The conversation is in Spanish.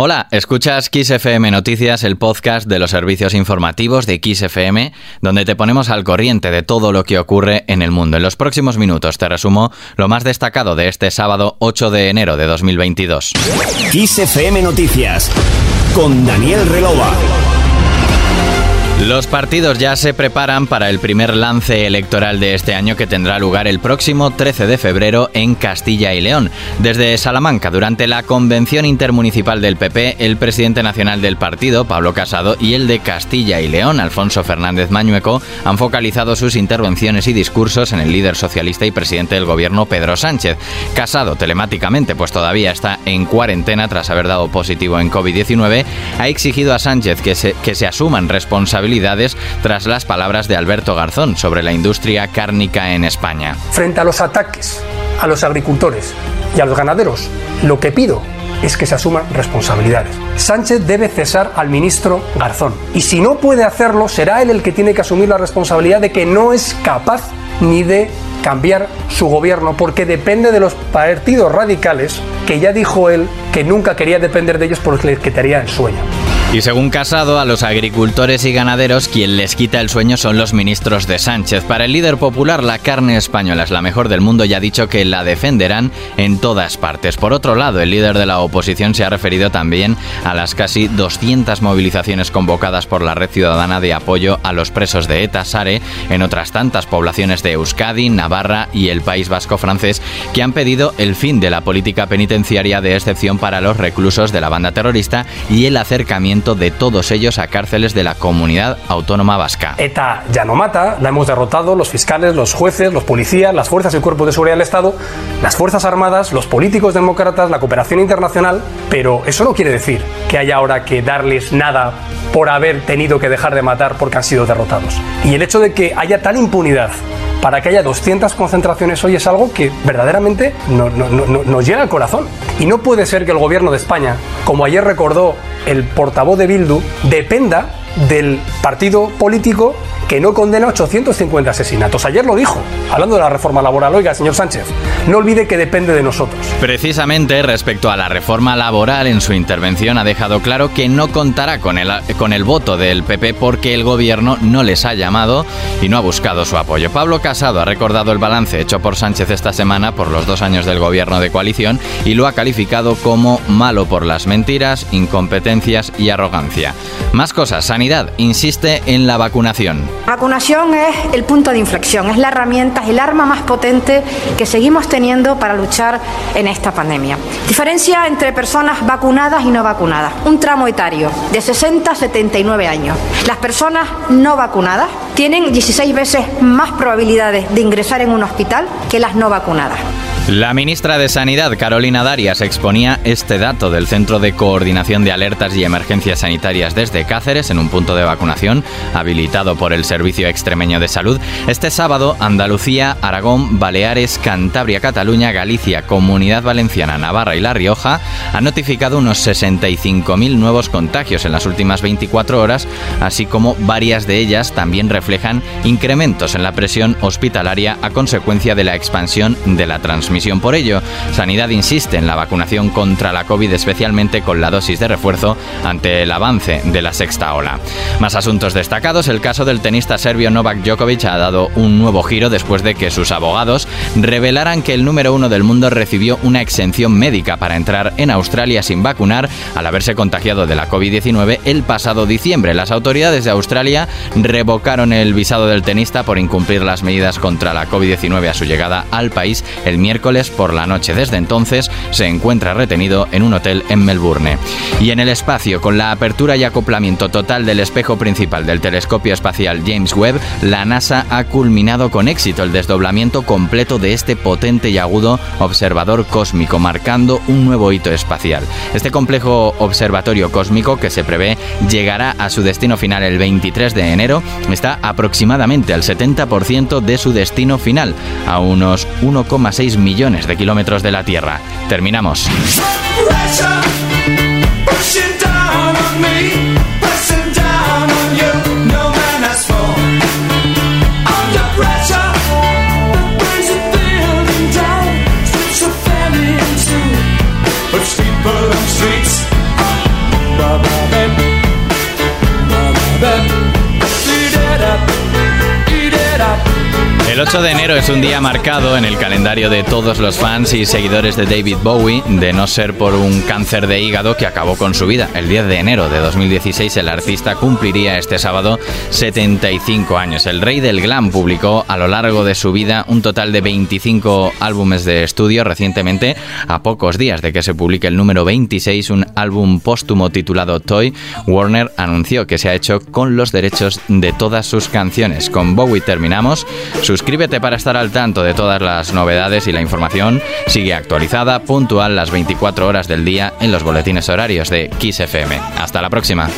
Hola, escuchas XFM Noticias, el podcast de los servicios informativos de XFM, donde te ponemos al corriente de todo lo que ocurre en el mundo. En los próximos minutos te resumo lo más destacado de este sábado 8 de enero de 2022. XFM Noticias con Daniel Relova. Los partidos ya se preparan para el primer lance electoral de este año que tendrá lugar el próximo 13 de febrero en Castilla y León. Desde Salamanca, durante la convención intermunicipal del PP, el presidente nacional del partido, Pablo Casado, y el de Castilla y León, Alfonso Fernández Mañueco, han focalizado sus intervenciones y discursos en el líder socialista y presidente del gobierno, Pedro Sánchez. Casado telemáticamente, pues todavía está en cuarentena tras haber dado positivo en COVID-19, ha exigido a Sánchez que se, que se asuman responsabilidades tras las palabras de Alberto Garzón sobre la industria cárnica en España. Frente a los ataques a los agricultores y a los ganaderos, lo que pido es que se asuman responsabilidades. Sánchez debe cesar al ministro Garzón. Y si no puede hacerlo, será él el que tiene que asumir la responsabilidad de que no es capaz ni de cambiar su gobierno porque depende de los partidos radicales que ya dijo él que nunca quería depender de ellos porque les quitaría el sueño. Y según Casado, a los agricultores y ganaderos quien les quita el sueño son los ministros de Sánchez. Para el líder popular, la carne española es la mejor del mundo y ha dicho que la defenderán en todas partes. Por otro lado, el líder de la oposición se ha referido también a las casi 200 movilizaciones convocadas por la Red Ciudadana de apoyo a los presos de ETA Sare en otras tantas poblaciones de Euskadi, Navarra y el País Vasco francés que han pedido el fin de la política penitenciaria de excepción para los reclusos de la banda terrorista y el acercamiento de todos ellos a cárceles de la comunidad autónoma vasca. ETA ya no mata, la hemos derrotado los fiscales, los jueces, los policías, las fuerzas y cuerpos de seguridad del Estado, las fuerzas armadas, los políticos demócratas, la cooperación internacional, pero eso no quiere decir que haya ahora que darles nada por haber tenido que dejar de matar porque han sido derrotados. Y el hecho de que haya tal impunidad para que haya 200 concentraciones hoy es algo que verdaderamente nos llega al corazón. Y no puede ser que el gobierno de España, como ayer recordó el portavoz de Bildu, dependa del partido político que no condena 850 asesinatos. Ayer lo dijo, hablando de la reforma laboral. Oiga, señor Sánchez, no olvide que depende de nosotros. Precisamente respecto a la reforma laboral, en su intervención ha dejado claro que no contará con el, con el voto del PP porque el gobierno no les ha llamado y no ha buscado su apoyo. Pablo Casado ha recordado el balance hecho por Sánchez esta semana por los dos años del gobierno de coalición y lo ha calificado como malo por las mentiras, incompetencias y arrogancia. Más cosas, Sanidad insiste en la vacunación. Vacunación es el punto de inflexión, es la herramienta, es el arma más potente que seguimos teniendo para luchar en esta pandemia. Diferencia entre personas vacunadas y no vacunadas. Un tramo etario de 60 a 79 años. Las personas no vacunadas tienen 16 veces más probabilidades de ingresar en un hospital que las no vacunadas. La ministra de Sanidad, Carolina Darias, exponía este dato del Centro de Coordinación de Alertas y Emergencias Sanitarias desde Cáceres en un punto de vacunación habilitado por el Servicio Extremeño de Salud. Este sábado, Andalucía, Aragón, Baleares, Cantabria, Cataluña, Galicia, Comunidad Valenciana, Navarra y La Rioja han notificado unos 65.000 nuevos contagios en las últimas 24 horas, así como varias de ellas también reflejan incrementos en la presión hospitalaria a consecuencia de la expansión de la transmisión por ello, Sanidad insiste en la vacunación contra la COVID, especialmente con la dosis de refuerzo ante el avance de la sexta ola. Más asuntos destacados, el caso del tenista serbio Novak Djokovic ha dado un nuevo giro después de que sus abogados revelaran que el número uno del mundo recibió una exención médica para entrar en Australia sin vacunar al haberse contagiado de la COVID-19 el pasado diciembre. Las autoridades de Australia revocaron el visado del tenista por incumplir las medidas contra la COVID-19 a su llegada al país el miércoles por la noche. Desde entonces se encuentra retenido en un hotel en Melbourne. Y en el espacio, con la apertura y acoplamiento total del espejo principal del telescopio espacial James Webb, la NASA ha culminado con éxito el desdoblamiento completo de este potente y agudo observador cósmico, marcando un nuevo hito espacial. Este complejo observatorio cósmico, que se prevé llegará a su destino final el 23 de enero, está aproximadamente al 70% de su destino final, a unos 1,6 millones millones de kilómetros de la Tierra. Terminamos. El 8 de enero es un día marcado en el calendario de todos los fans y seguidores de David Bowie, de no ser por un cáncer de hígado que acabó con su vida. El 10 de enero de 2016 el artista cumpliría este sábado 75 años. El rey del glam publicó a lo largo de su vida un total de 25 álbumes de estudio. Recientemente, a pocos días de que se publique el número 26, un álbum póstumo titulado Toy, Warner anunció que se ha hecho con los derechos de todas sus canciones. Con Bowie terminamos. Suscríbete para estar al tanto de todas las novedades y la información sigue actualizada, puntual las 24 horas del día en los boletines horarios de Kiss FM. Hasta la próxima.